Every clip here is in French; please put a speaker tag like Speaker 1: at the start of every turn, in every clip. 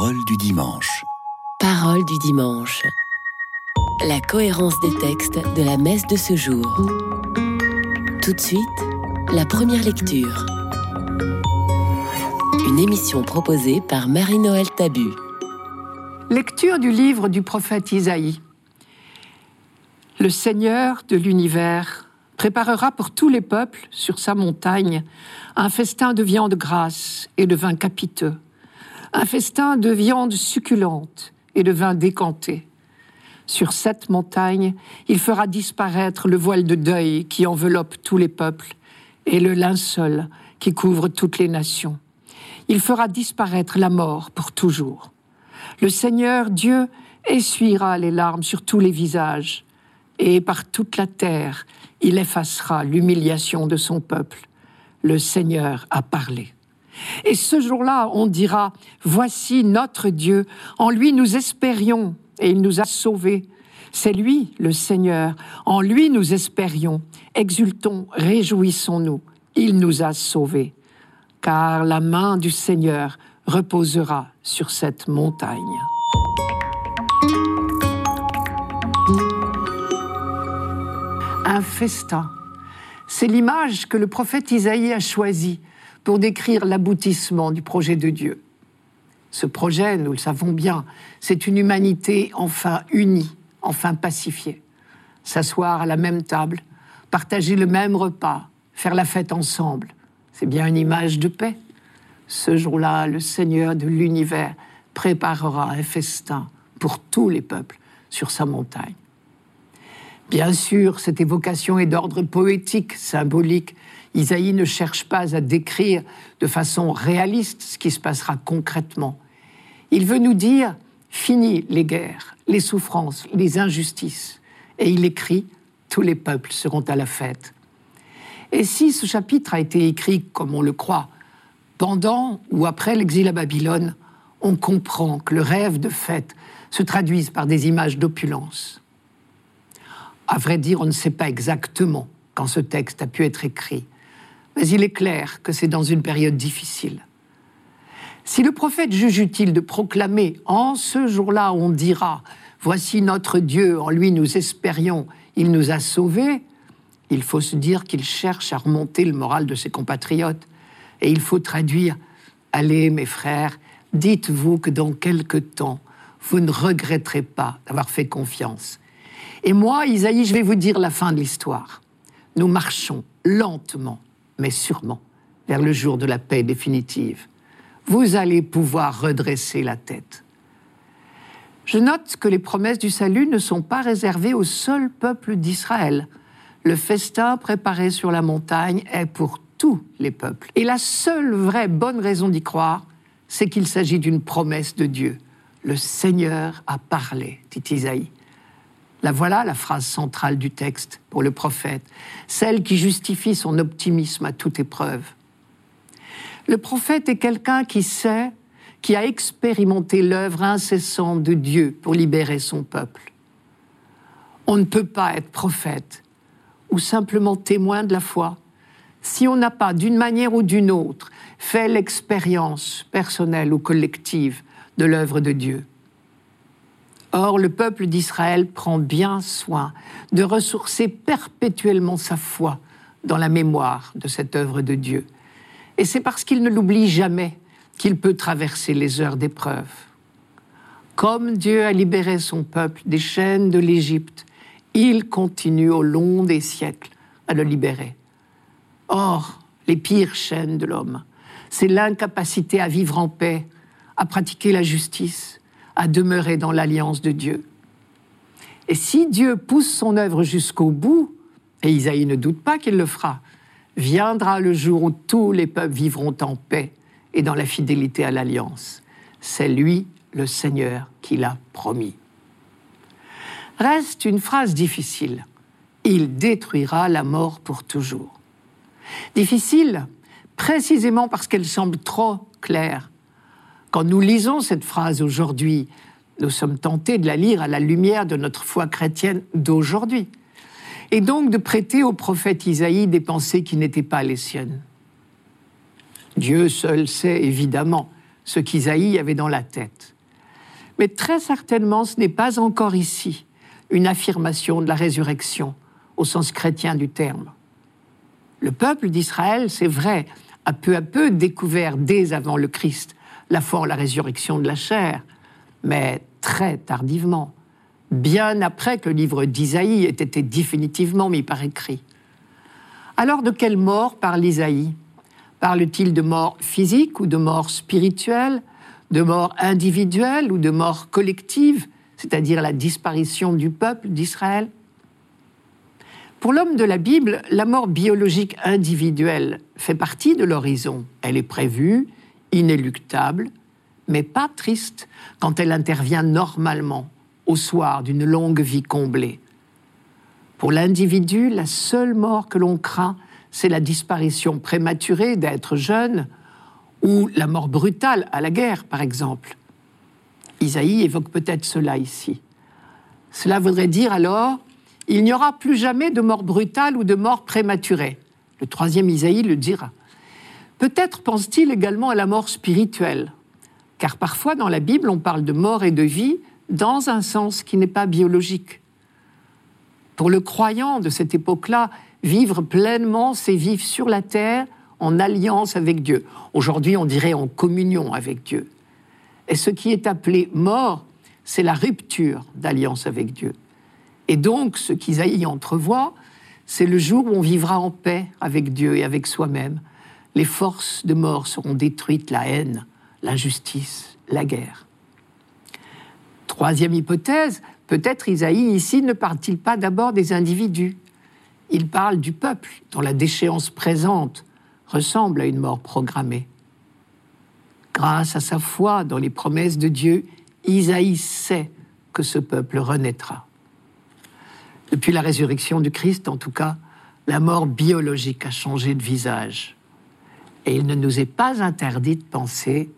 Speaker 1: Parole du dimanche.
Speaker 2: Parole du dimanche. La cohérence des textes de la messe de ce jour. Tout de suite, la première lecture. Une émission proposée par Marie-Noël Tabu.
Speaker 3: Lecture du livre du prophète Isaïe. Le Seigneur de l'univers préparera pour tous les peuples sur sa montagne un festin de viande grasse et de vin capiteux, un festin de viande succulente et de vin décanté. Sur cette montagne, il fera disparaître le voile de deuil qui enveloppe tous les peuples et le linceul qui couvre toutes les nations. Il fera disparaître la mort pour toujours. Le Seigneur Dieu essuiera les larmes sur tous les visages, et par toute la terre, il effacera l'humiliation de son peuple. Le Seigneur a parlé. Et ce jour-là, on dira, Voici notre Dieu, en lui nous espérions, et il nous a sauvés. C'est lui, le Seigneur, en lui nous espérions. Exultons, réjouissons-nous, il nous a sauvés. Car la main du Seigneur reposera sur cette montagne. Un festin. C'est l'image que le prophète Isaïe a choisie pour décrire l'aboutissement du projet de Dieu. Ce projet, nous le savons bien, c'est une humanité enfin unie, enfin pacifiée. S'asseoir à la même table, partager le même repas, faire la fête ensemble, c'est bien une image de paix. Ce jour-là, le Seigneur de l'univers préparera un festin pour tous les peuples sur sa montagne. Bien sûr, cette évocation est d'ordre poétique, symbolique. Isaïe ne cherche pas à décrire de façon réaliste ce qui se passera concrètement. Il veut nous dire fini les guerres, les souffrances, les injustices. Et il écrit tous les peuples seront à la fête. Et si ce chapitre a été écrit, comme on le croit, pendant ou après l'exil à Babylone, on comprend que le rêve de fête se traduise par des images d'opulence. À vrai dire, on ne sait pas exactement quand ce texte a pu être écrit, mais il est clair que c'est dans une période difficile. Si le prophète juge utile de proclamer en ce jour-là, on dira Voici notre Dieu, en lui nous espérions, il nous a sauvés, il faut se dire qu'il cherche à remonter le moral de ses compatriotes. Et il faut traduire Allez, mes frères, dites-vous que dans quelque temps, vous ne regretterez pas d'avoir fait confiance et moi, Isaïe, je vais vous dire la fin de l'histoire. Nous marchons lentement, mais sûrement, vers le jour de la paix définitive. Vous allez pouvoir redresser la tête. Je note que les promesses du salut ne sont pas réservées au seul peuple d'Israël. Le festin préparé sur la montagne est pour tous les peuples. Et la seule vraie bonne raison d'y croire, c'est qu'il s'agit d'une promesse de Dieu. Le Seigneur a parlé, dit Isaïe. La voilà la phrase centrale du texte pour le prophète, celle qui justifie son optimisme à toute épreuve. Le prophète est quelqu'un qui sait, qui a expérimenté l'œuvre incessante de Dieu pour libérer son peuple. On ne peut pas être prophète ou simplement témoin de la foi si on n'a pas, d'une manière ou d'une autre, fait l'expérience personnelle ou collective de l'œuvre de Dieu. Or, le peuple d'Israël prend bien soin de ressourcer perpétuellement sa foi dans la mémoire de cette œuvre de Dieu. Et c'est parce qu'il ne l'oublie jamais qu'il peut traverser les heures d'épreuve. Comme Dieu a libéré son peuple des chaînes de l'Égypte, il continue au long des siècles à le libérer. Or, les pires chaînes de l'homme, c'est l'incapacité à vivre en paix, à pratiquer la justice, à demeurer dans l'alliance de Dieu. Et si Dieu pousse son œuvre jusqu'au bout, et Isaïe ne doute pas qu'il le fera, viendra le jour où tous les peuples vivront en paix et dans la fidélité à l'alliance. C'est lui, le Seigneur, qui l'a promis. Reste une phrase difficile. Il détruira la mort pour toujours. Difficile précisément parce qu'elle semble trop claire quand nous lisons cette phrase aujourd'hui, nous sommes tentés de la lire à la lumière de notre foi chrétienne d'aujourd'hui, et donc de prêter au prophète Isaïe des pensées qui n'étaient pas les siennes. Dieu seul sait évidemment ce qu'Isaïe avait dans la tête. Mais très certainement, ce n'est pas encore ici une affirmation de la résurrection au sens chrétien du terme. Le peuple d'Israël, c'est vrai, a peu à peu découvert dès avant le Christ la foi en la résurrection de la chair, mais très tardivement, bien après que le livre d'Isaïe ait été définitivement mis par écrit. Alors de quelle mort parle Isaïe? Parle-t-il de mort physique ou de mort spirituelle, de mort individuelle ou de mort collective, c'est-à-dire la disparition du peuple d'Israël? Pour l'homme de la Bible, la mort biologique individuelle fait partie de l'horizon. Elle est prévue, inéluctable, mais pas triste quand elle intervient normalement au soir d'une longue vie comblée. Pour l'individu, la seule mort que l'on craint, c'est la disparition prématurée d'être jeune ou la mort brutale à la guerre, par exemple. Isaïe évoque peut-être cela ici. Cela voudrait dire alors, il n'y aura plus jamais de mort brutale ou de mort prématurée. Le troisième Isaïe le dira. Peut-être pense-t-il également à la mort spirituelle, car parfois dans la Bible on parle de mort et de vie dans un sens qui n'est pas biologique. Pour le croyant de cette époque-là, vivre pleinement, c'est vivre sur la terre en alliance avec Dieu. Aujourd'hui, on dirait en communion avec Dieu. Et ce qui est appelé mort, c'est la rupture d'alliance avec Dieu. Et donc, ce qu'Isaïe entrevoit, c'est le jour où on vivra en paix avec Dieu et avec soi-même, les forces de mort seront détruites, la haine, l'injustice, la guerre. Troisième hypothèse, peut-être Isaïe ici ne parle-t-il pas d'abord des individus? Il parle du peuple dont la déchéance présente ressemble à une mort programmée. Grâce à sa foi dans les promesses de Dieu, Isaïe sait que ce peuple renaîtra. Depuis la résurrection du Christ, en tout cas, la mort biologique a changé de visage. Et il ne nous est pas interdit de penser,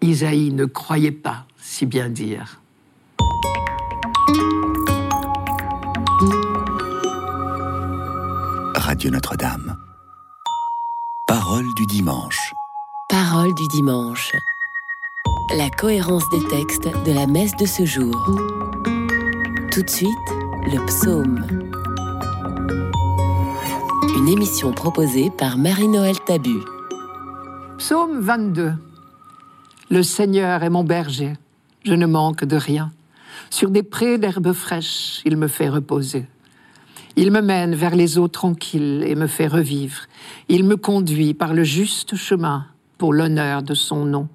Speaker 3: Isaïe ne croyait pas, si bien dire.
Speaker 1: Radio Notre-Dame. Parole du dimanche.
Speaker 2: Parole du dimanche. La cohérence des textes de la messe de ce jour. Tout de suite, le psaume une émission proposée par Marie-Noël Tabu.
Speaker 3: Psaume 22. Le Seigneur est mon berger, je ne manque de rien. Sur des prés d'herbes fraîches, il me fait reposer. Il me mène vers les eaux tranquilles et me fait revivre. Il me conduit par le juste chemin pour l'honneur de son nom.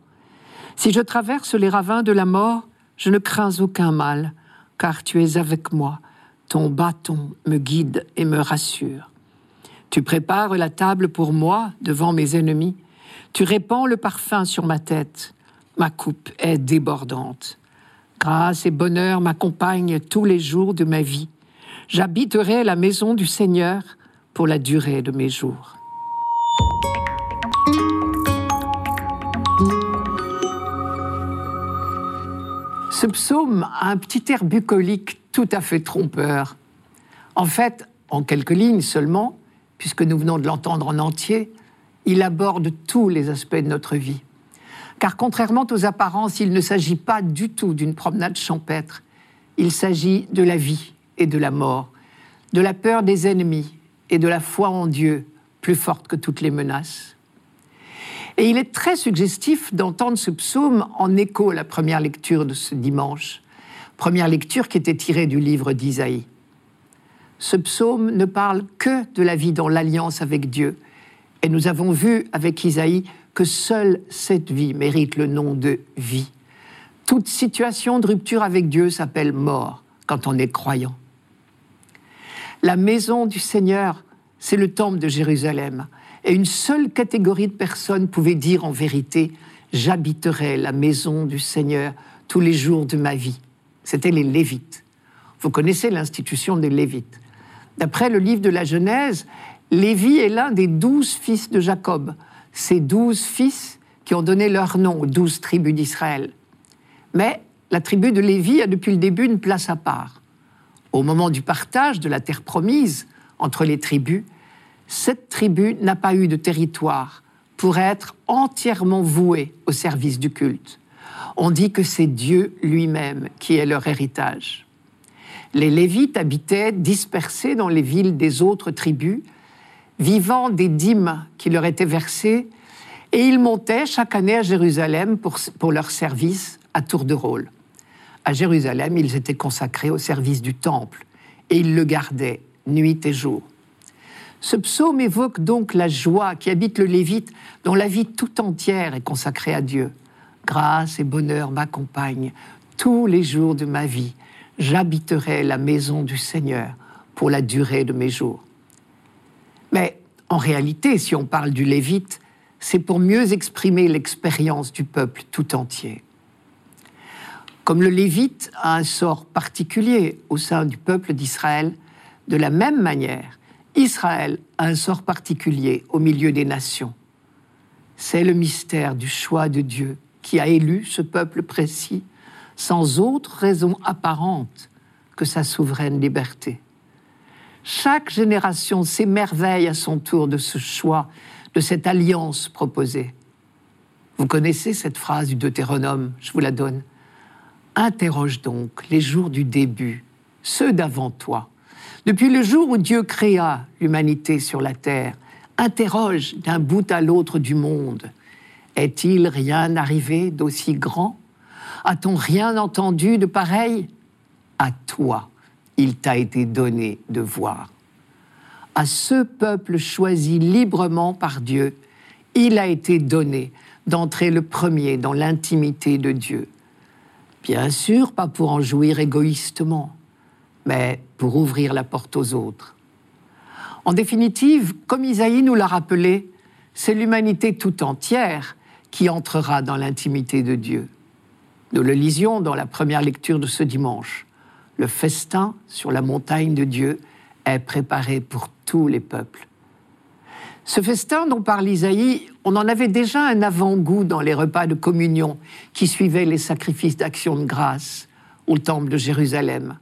Speaker 3: Si je traverse les ravins de la mort, je ne crains aucun mal, car tu es avec moi. Ton bâton me guide et me rassure. Tu prépares la table pour moi devant mes ennemis. Tu répands le parfum sur ma tête. Ma coupe est débordante. Grâce et bonheur m'accompagnent tous les jours de ma vie. J'habiterai la maison du Seigneur pour la durée de mes jours. Ce psaume a un petit air bucolique tout à fait trompeur. En fait, en quelques lignes seulement, puisque nous venons de l'entendre en entier, il aborde tous les aspects de notre vie. Car contrairement aux apparences, il ne s'agit pas du tout d'une promenade champêtre, il s'agit de la vie et de la mort, de la peur des ennemis et de la foi en Dieu, plus forte que toutes les menaces. Et il est très suggestif d'entendre ce psaume en écho à la première lecture de ce dimanche, première lecture qui était tirée du livre d'Isaïe ce psaume ne parle que de la vie dans l'alliance avec Dieu. Et nous avons vu avec Isaïe que seule cette vie mérite le nom de vie. Toute situation de rupture avec Dieu s'appelle mort quand on est croyant. La maison du Seigneur, c'est le temple de Jérusalem. Et une seule catégorie de personnes pouvait dire en vérité, j'habiterai la maison du Seigneur tous les jours de ma vie. C'étaient les Lévites. Vous connaissez l'institution des Lévites. D'après le livre de la Genèse, Lévi est l'un des douze fils de Jacob, ces douze fils qui ont donné leur nom aux douze tribus d'Israël. Mais la tribu de Lévi a depuis le début une place à part. Au moment du partage de la terre promise entre les tribus, cette tribu n'a pas eu de territoire pour être entièrement voués au service du culte. On dit que c'est Dieu lui-même qui est leur héritage. Les Lévites habitaient dispersés dans les villes des autres tribus, vivant des dîmes qui leur étaient versées, et ils montaient chaque année à Jérusalem pour, pour leur service à tour de rôle. À Jérusalem, ils étaient consacrés au service du temple, et ils le gardaient nuit et jour. Ce psaume évoque donc la joie qui habite le Lévite, dont la vie tout entière est consacrée à Dieu. Grâce et bonheur m'accompagnent tous les jours de ma vie. J'habiterai la maison du Seigneur pour la durée de mes jours. Mais en réalité, si on parle du Lévite, c'est pour mieux exprimer l'expérience du peuple tout entier. Comme le Lévite a un sort particulier au sein du peuple d'Israël, de la même manière, Israël a un sort particulier au milieu des nations. C'est le mystère du choix de Dieu qui a élu ce peuple précis sans autre raison apparente que sa souveraine liberté. Chaque génération s'émerveille à son tour de ce choix, de cette alliance proposée. Vous connaissez cette phrase du Deutéronome, je vous la donne. Interroge donc les jours du début, ceux d'avant toi, depuis le jour où Dieu créa l'humanité sur la terre, interroge d'un bout à l'autre du monde. Est-il rien arrivé d'aussi grand A-t-on rien entendu de pareil? À toi, il t'a été donné de voir. À ce peuple choisi librement par Dieu, il a été donné d'entrer le premier dans l'intimité de Dieu. Bien sûr, pas pour en jouir égoïstement, mais pour ouvrir la porte aux autres. En définitive, comme Isaïe nous l'a rappelé, c'est l'humanité tout entière qui entrera dans l'intimité de Dieu. Nous le lisions dans la première lecture de ce dimanche. Le festin sur la montagne de Dieu est préparé pour tous les peuples. Ce festin dont parle Isaïe, on en avait déjà un avant-goût dans les repas de communion qui suivaient les sacrifices d'action de grâce au temple de Jérusalem.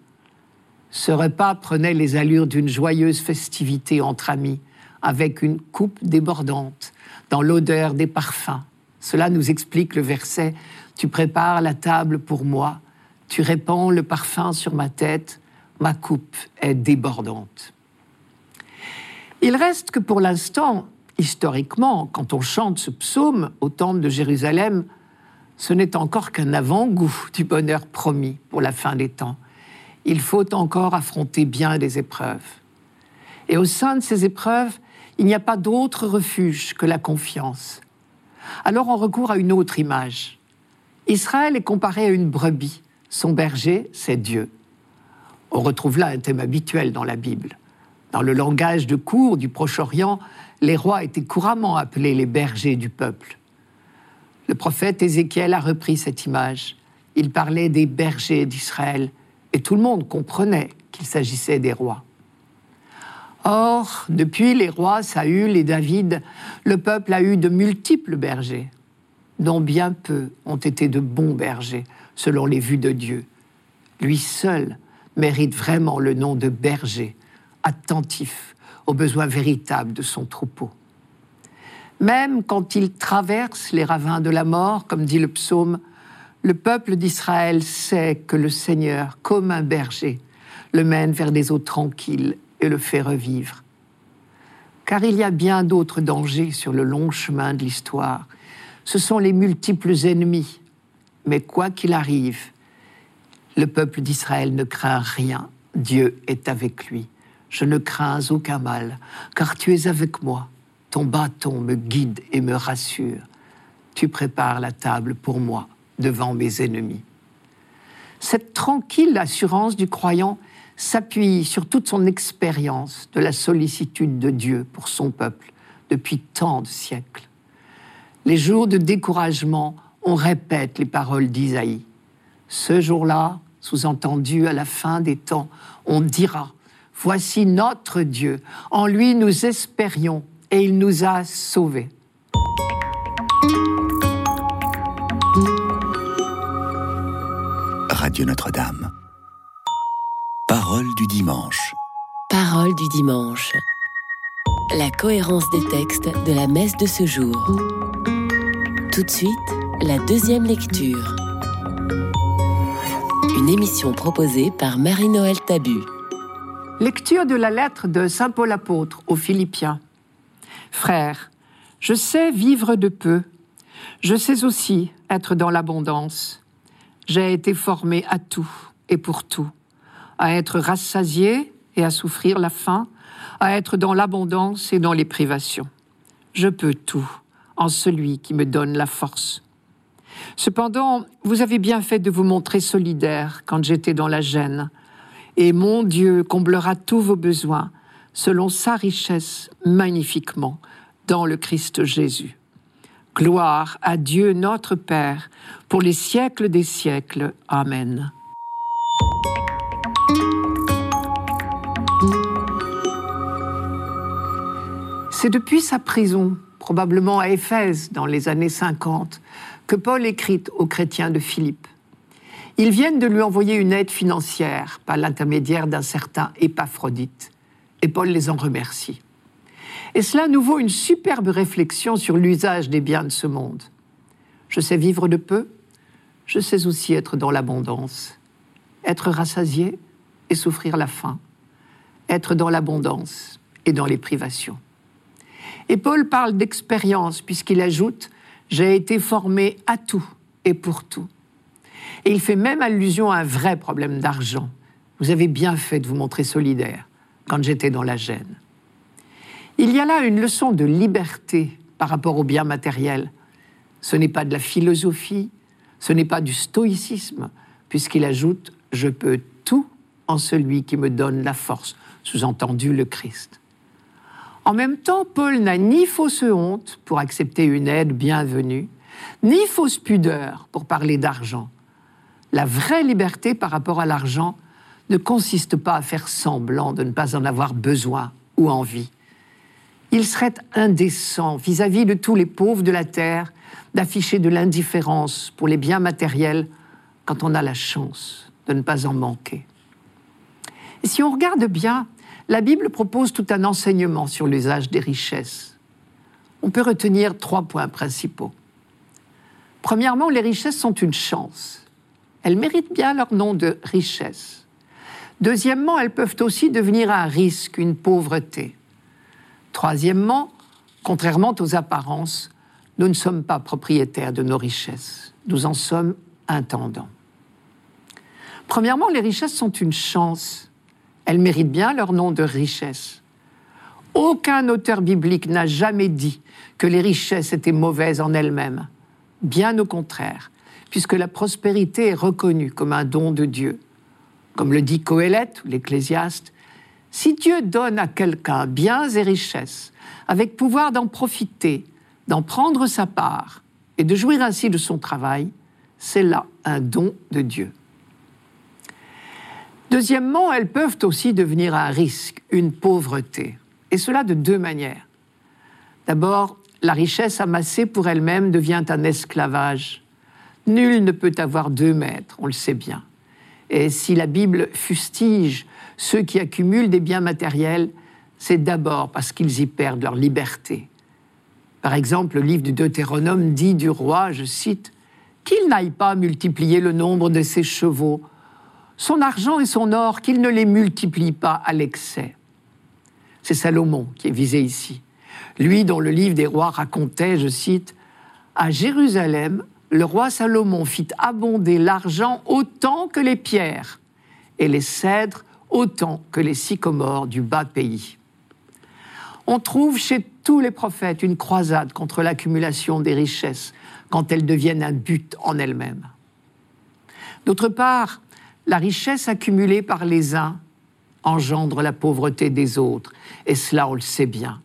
Speaker 3: Ce repas prenait les allures d'une joyeuse festivité entre amis, avec une coupe débordante, dans l'odeur des parfums. Cela nous explique le verset Tu prépares la table pour moi, tu répands le parfum sur ma tête, ma coupe est débordante. Il reste que pour l'instant, historiquement, quand on chante ce psaume au temple de Jérusalem, ce n'est encore qu'un avant-goût du bonheur promis pour la fin des temps il faut encore affronter bien des épreuves. Et au sein de ces épreuves, il n'y a pas d'autre refuge que la confiance. Alors on recourt à une autre image. Israël est comparé à une brebis. Son berger, c'est Dieu. On retrouve là un thème habituel dans la Bible. Dans le langage de cour du Proche-Orient, les rois étaient couramment appelés les bergers du peuple. Le prophète Ézéchiel a repris cette image. Il parlait des bergers d'Israël et tout le monde comprenait qu'il s'agissait des rois. Or, depuis les rois Saül et David, le peuple a eu de multiples bergers, dont bien peu ont été de bons bergers, selon les vues de Dieu. Lui seul mérite vraiment le nom de berger, attentif aux besoins véritables de son troupeau. Même quand il traverse les ravins de la mort, comme dit le psaume, le peuple d'Israël sait que le Seigneur, comme un berger, le mène vers des eaux tranquilles et le fait revivre. Car il y a bien d'autres dangers sur le long chemin de l'histoire. Ce sont les multiples ennemis. Mais quoi qu'il arrive, le peuple d'Israël ne craint rien. Dieu est avec lui. Je ne crains aucun mal, car tu es avec moi. Ton bâton me guide et me rassure. Tu prépares la table pour moi devant mes ennemis. Cette tranquille assurance du croyant s'appuie sur toute son expérience de la sollicitude de Dieu pour son peuple depuis tant de siècles. Les jours de découragement, on répète les paroles d'Isaïe. Ce jour-là, sous-entendu à la fin des temps, on dira, Voici notre Dieu, en lui nous espérions et il nous a sauvés.
Speaker 1: Radio Notre-Dame. Parole du dimanche.
Speaker 2: Parole du dimanche. la cohérence des textes de la messe de ce jour. Tout de suite, la deuxième lecture. Une émission proposée par Marie-Noël Tabu.
Speaker 3: Lecture de la lettre de Saint Paul apôtre aux Philippiens. Frères, je sais vivre de peu. Je sais aussi être dans l'abondance. J'ai été formé à tout et pour tout, à être rassasié et à souffrir la faim, à être dans l'abondance et dans les privations. Je peux tout en celui qui me donne la force. Cependant, vous avez bien fait de vous montrer solidaire quand j'étais dans la gêne, et mon Dieu comblera tous vos besoins selon sa richesse magnifiquement dans le Christ Jésus. Gloire à Dieu notre Père pour les siècles des siècles. Amen. C'est depuis sa prison, probablement à Éphèse dans les années 50, que Paul écrit aux chrétiens de Philippe. Ils viennent de lui envoyer une aide financière par l'intermédiaire d'un certain Épaphrodite, et Paul les en remercie. Et cela nous vaut une superbe réflexion sur l'usage des biens de ce monde. Je sais vivre de peu, je sais aussi être dans l'abondance, être rassasié et souffrir la faim, être dans l'abondance et dans les privations. Et Paul parle d'expérience puisqu'il ajoute J'ai été formé à tout et pour tout. Et il fait même allusion à un vrai problème d'argent. Vous avez bien fait de vous montrer solidaire quand j'étais dans la gêne. Il y a là une leçon de liberté par rapport aux biens matériels. Ce n'est pas de la philosophie, ce n'est pas du stoïcisme, puisqu'il ajoute Je peux tout en celui qui me donne la force, sous-entendu le Christ. En même temps, Paul n'a ni fausse honte pour accepter une aide bienvenue, ni fausse pudeur pour parler d'argent. La vraie liberté par rapport à l'argent ne consiste pas à faire semblant de ne pas en avoir besoin ou envie. Il serait indécent vis-à-vis de tous les pauvres de la terre d'afficher de l'indifférence pour les biens matériels quand on a la chance de ne pas en manquer. Et si on regarde bien, la Bible propose tout un enseignement sur l'usage des richesses. On peut retenir trois points principaux. Premièrement, les richesses sont une chance. Elles méritent bien leur nom de richesse. Deuxièmement, elles peuvent aussi devenir un risque, une pauvreté. Troisièmement, contrairement aux apparences, nous ne sommes pas propriétaires de nos richesses, nous en sommes intendants. Premièrement, les richesses sont une chance. Elles méritent bien leur nom de richesse. Aucun auteur biblique n'a jamais dit que les richesses étaient mauvaises en elles-mêmes. Bien au contraire, puisque la prospérité est reconnue comme un don de Dieu. Comme le dit Coëlette ou l'Ecclésiaste, si Dieu donne à quelqu'un biens et richesses, avec pouvoir d'en profiter, d'en prendre sa part et de jouir ainsi de son travail, c'est là un don de Dieu. Deuxièmement, elles peuvent aussi devenir un risque, une pauvreté, et cela de deux manières. D'abord, la richesse amassée pour elle-même devient un esclavage. Nul ne peut avoir deux maîtres, on le sait bien. Et si la Bible fustige ceux qui accumulent des biens matériels, c'est d'abord parce qu'ils y perdent leur liberté. Par exemple, le livre du Deutéronome dit du roi, je cite, qu'il n'aille pas multiplier le nombre de ses chevaux son argent et son or, qu'il ne les multiplie pas à l'excès. C'est Salomon qui est visé ici. Lui dont le livre des rois racontait, je cite, À Jérusalem, le roi Salomon fit abonder l'argent autant que les pierres, et les cèdres autant que les sycomores du bas pays. On trouve chez tous les prophètes une croisade contre l'accumulation des richesses quand elles deviennent un but en elles-mêmes. D'autre part, la richesse accumulée par les uns engendre la pauvreté des autres, et cela on le sait bien.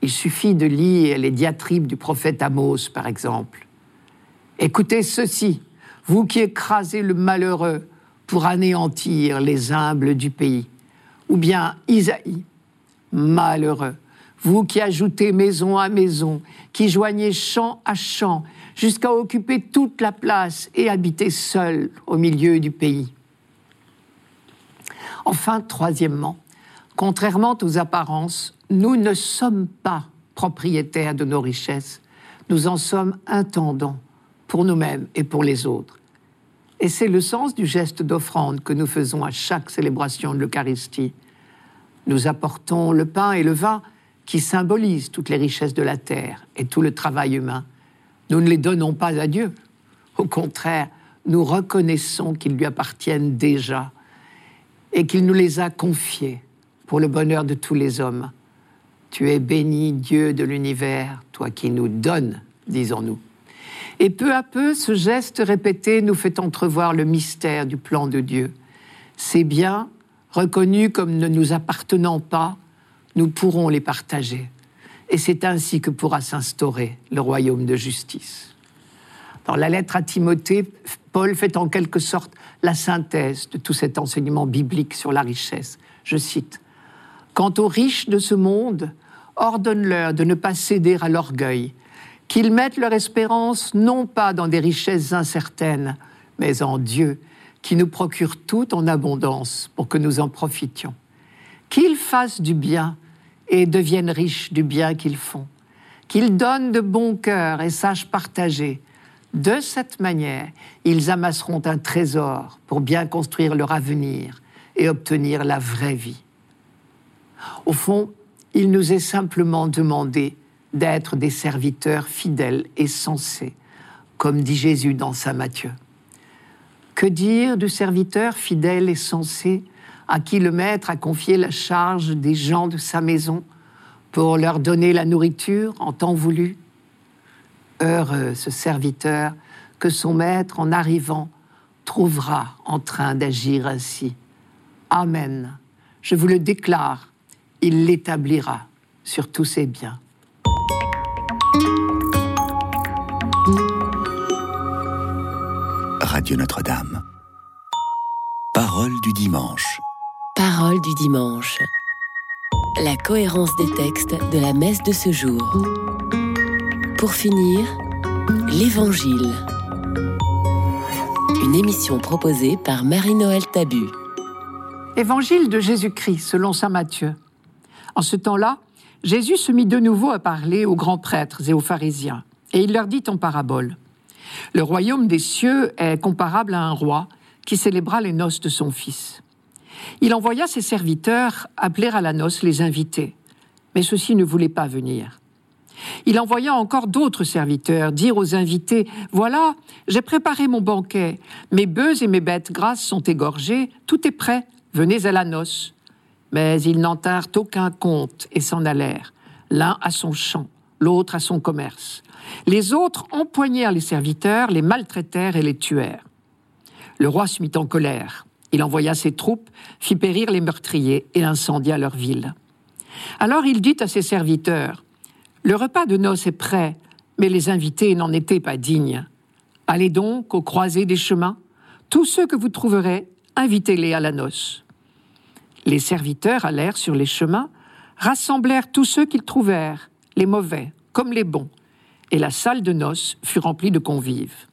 Speaker 3: Il suffit de lire les diatribes du prophète Amos, par exemple. Écoutez ceci, vous qui écrasez le malheureux pour anéantir les humbles du pays. Ou bien Isaïe, malheureux, vous qui ajoutez maison à maison, qui joignez champ à champ, jusqu'à occuper toute la place et habiter seul au milieu du pays. Enfin, troisièmement, contrairement aux apparences, nous ne sommes pas propriétaires de nos richesses, nous en sommes intendants pour nous-mêmes et pour les autres. Et c'est le sens du geste d'offrande que nous faisons à chaque célébration de l'Eucharistie. Nous apportons le pain et le vin qui symbolisent toutes les richesses de la terre et tout le travail humain. Nous ne les donnons pas à Dieu. Au contraire, nous reconnaissons qu'ils lui appartiennent déjà et qu'il nous les a confiés pour le bonheur de tous les hommes. Tu es béni, Dieu de l'univers, toi qui nous donnes, disons-nous. Et peu à peu, ce geste répété nous fait entrevoir le mystère du plan de Dieu. Ces biens, reconnus comme ne nous appartenant pas, nous pourrons les partager. Et c'est ainsi que pourra s'instaurer le royaume de justice. Dans la lettre à Timothée, Paul fait en quelque sorte la synthèse de tout cet enseignement biblique sur la richesse. Je cite Quant aux riches de ce monde, ordonne-leur de ne pas céder à l'orgueil, qu'ils mettent leur espérance non pas dans des richesses incertaines, mais en Dieu, qui nous procure tout en abondance pour que nous en profitions. Qu'ils fassent du bien et deviennent riches du bien qu'ils font. Qu'ils donnent de bon cœur et sachent partager de cette manière, ils amasseront un trésor pour bien construire leur avenir et obtenir la vraie vie. Au fond, il nous est simplement demandé d'être des serviteurs fidèles et sensés, comme dit Jésus dans Saint Matthieu. Que dire du serviteur fidèle et sensé? À qui le maître a confié la charge des gens de sa maison pour leur donner la nourriture en temps voulu Heureux ce serviteur que son maître, en arrivant, trouvera en train d'agir ainsi. Amen. Je vous le déclare, il l'établira sur tous ses biens.
Speaker 1: Radio Notre-Dame. Parole du dimanche.
Speaker 2: Parole du dimanche. La cohérence des textes de la messe de ce jour. Pour finir, l'Évangile. Une émission proposée par Marie-Noël Tabu.
Speaker 3: Évangile de Jésus-Christ selon Saint Matthieu. En ce temps-là, Jésus se mit de nouveau à parler aux grands prêtres et aux pharisiens, et il leur dit en parabole. Le royaume des cieux est comparable à un roi qui célébra les noces de son fils. Il envoya ses serviteurs appeler à la noce les invités, mais ceux-ci ne voulaient pas venir. Il envoya encore d'autres serviteurs dire aux invités Voilà, j'ai préparé mon banquet, mes bœufs et mes bêtes grasses sont égorgés, tout est prêt, venez à la noce. Mais ils n'en tinrent aucun compte et s'en allèrent, l'un à son champ, l'autre à son commerce. Les autres empoignèrent les serviteurs, les maltraitèrent et les tuèrent. Le roi se mit en colère. Il envoya ses troupes, fit périr les meurtriers et incendia leur ville. Alors il dit à ses serviteurs le repas de noces est prêt, mais les invités n'en étaient pas dignes. Allez donc aux croisées des chemins. Tous ceux que vous trouverez, invitez-les à la noce. Les serviteurs allèrent sur les chemins, rassemblèrent tous ceux qu'ils trouvèrent, les mauvais comme les bons, et la salle de noces fut remplie de convives.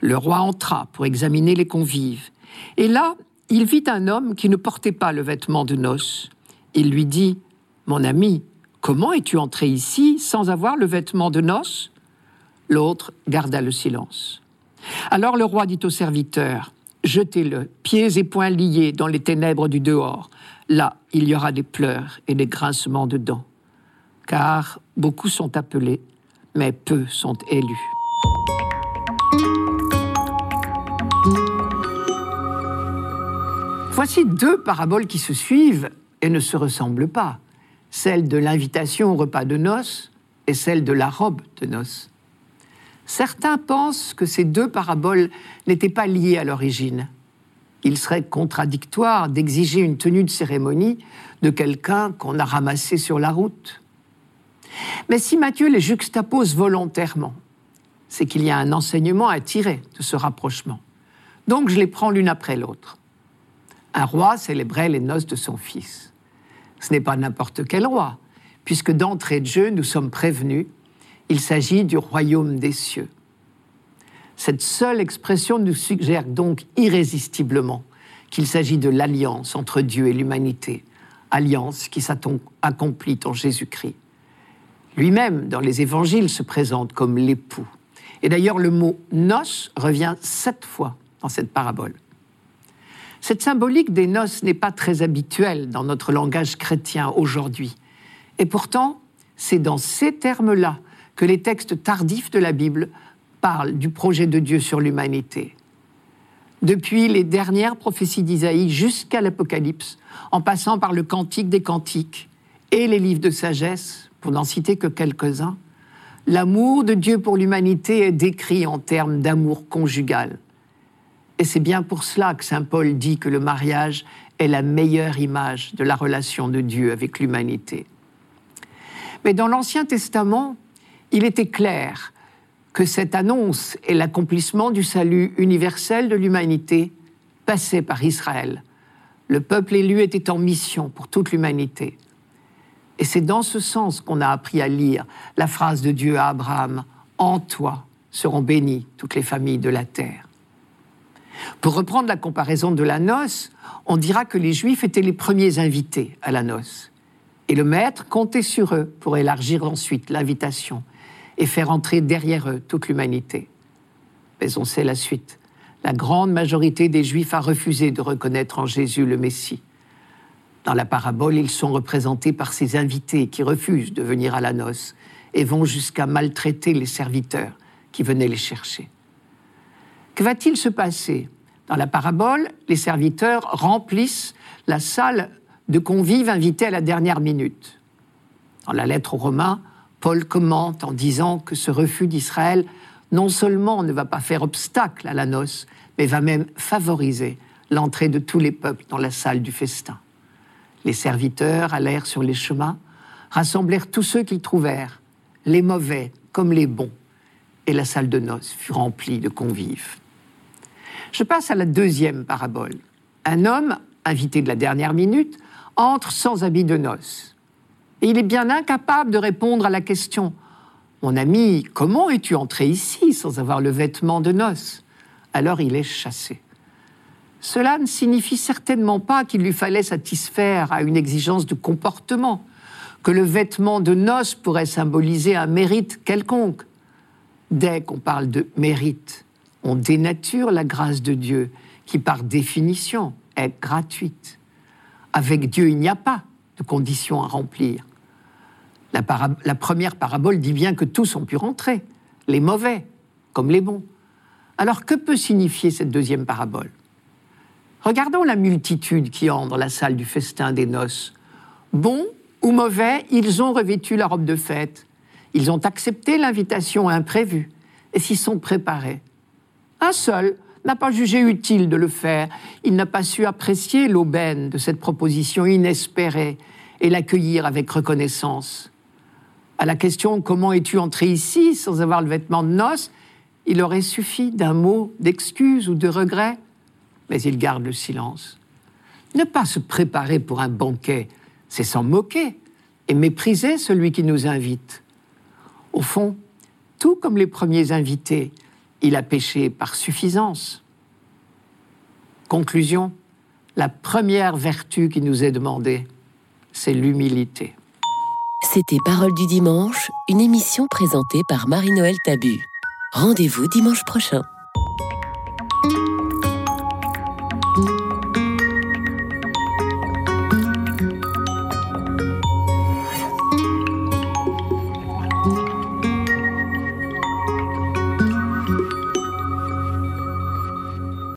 Speaker 3: Le roi entra pour examiner les convives, et là, il vit un homme qui ne portait pas le vêtement de noces. Il lui dit Mon ami, Comment es-tu entré ici sans avoir le vêtement de noces? L'autre garda le silence. Alors le roi dit au serviteur Jetez-le, pieds et poings liés, dans les ténèbres du dehors. Là, il y aura des pleurs et des grincements de dents. Car beaucoup sont appelés, mais peu sont élus. Voici deux paraboles qui se suivent et ne se ressemblent pas celle de l'invitation au repas de noces et celle de la robe de noces. Certains pensent que ces deux paraboles n'étaient pas liées à l'origine. Il serait contradictoire d'exiger une tenue de cérémonie de quelqu'un qu'on a ramassé sur la route. Mais si Matthieu les juxtapose volontairement, c'est qu'il y a un enseignement à tirer de ce rapprochement. Donc je les prends l'une après l'autre. Un roi célébrait les noces de son fils. Ce n'est pas n'importe quel roi, puisque d'entrée de jeu, nous sommes prévenus, il s'agit du royaume des cieux. Cette seule expression nous suggère donc irrésistiblement qu'il s'agit de l'alliance entre Dieu et l'humanité, alliance qui s'accomplit en Jésus-Christ. Lui-même, dans les évangiles, se présente comme l'époux. Et d'ailleurs, le mot noces revient sept fois dans cette parabole. Cette symbolique des noces n'est pas très habituelle dans notre langage chrétien aujourd'hui. Et pourtant, c'est dans ces termes-là que les textes tardifs de la Bible parlent du projet de Dieu sur l'humanité. Depuis les dernières prophéties d'Isaïe jusqu'à l'Apocalypse, en passant par le Cantique des Cantiques et les livres de sagesse, pour n'en citer que quelques-uns, l'amour de Dieu pour l'humanité est décrit en termes d'amour conjugal. Et c'est bien pour cela que Saint Paul dit que le mariage est la meilleure image de la relation de Dieu avec l'humanité. Mais dans l'Ancien Testament, il était clair que cette annonce et l'accomplissement du salut universel de l'humanité passaient par Israël. Le peuple élu était en mission pour toute l'humanité. Et c'est dans ce sens qu'on a appris à lire la phrase de Dieu à Abraham, En toi seront bénies toutes les familles de la terre. Pour reprendre la comparaison de la noce, on dira que les Juifs étaient les premiers invités à la noce. Et le Maître comptait sur eux pour élargir ensuite l'invitation et faire entrer derrière eux toute l'humanité. Mais on sait la suite. La grande majorité des Juifs a refusé de reconnaître en Jésus le Messie. Dans la parabole, ils sont représentés par ces invités qui refusent de venir à la noce et vont jusqu'à maltraiter les serviteurs qui venaient les chercher. Que va-t-il se passer? Dans la parabole, les serviteurs remplissent la salle de convives invités à la dernière minute. Dans la lettre aux Romains, Paul commente en disant que ce refus d'Israël non seulement ne va pas faire obstacle à la noce, mais va même favoriser l'entrée de tous les peuples dans la salle du festin. Les serviteurs allèrent sur les chemins, rassemblèrent tous ceux qu'ils trouvèrent, les mauvais comme les bons, et la salle de noces fut remplie de convives. Je passe à la deuxième parabole. Un homme, invité de la dernière minute, entre sans habit de noces. Et il est bien incapable de répondre à la question Mon ami, comment es-tu entré ici sans avoir le vêtement de noces? Alors il est chassé. Cela ne signifie certainement pas qu'il lui fallait satisfaire à une exigence de comportement, que le vêtement de noces pourrait symboliser un mérite quelconque. Dès qu'on parle de mérite, on dénature la grâce de Dieu, qui par définition est gratuite. Avec Dieu, il n'y a pas de conditions à remplir. La, première parabole dit bien que tous ont pu rentrer, les mauvais comme les bons. Alors que peut signifier cette deuxième parabole? Regardons la multitude qui entre dans la salle du festin des noces. Bons ou mauvais, ils ont revêtu la robe de fête, ils ont accepté l'invitation imprévue et s'y sont préparés. Un seul n'a pas jugé utile de le faire, il n'a pas su apprécier l'aubaine de cette proposition inespérée et l'accueillir avec reconnaissance. À la question Comment es-tu entré ici sans avoir le vêtement de noces il aurait suffi d'un mot d'excuse ou de regret mais il garde le silence. Ne pas se préparer pour un banquet, c'est s'en moquer et mépriser celui qui nous invite. Au fond, tout comme les premiers invités, il a péché par suffisance. Conclusion, la première vertu qui nous est demandée, c'est l'humilité.
Speaker 2: C'était Parole du dimanche, une émission présentée par Marie-Noël Tabu. Rendez-vous dimanche prochain.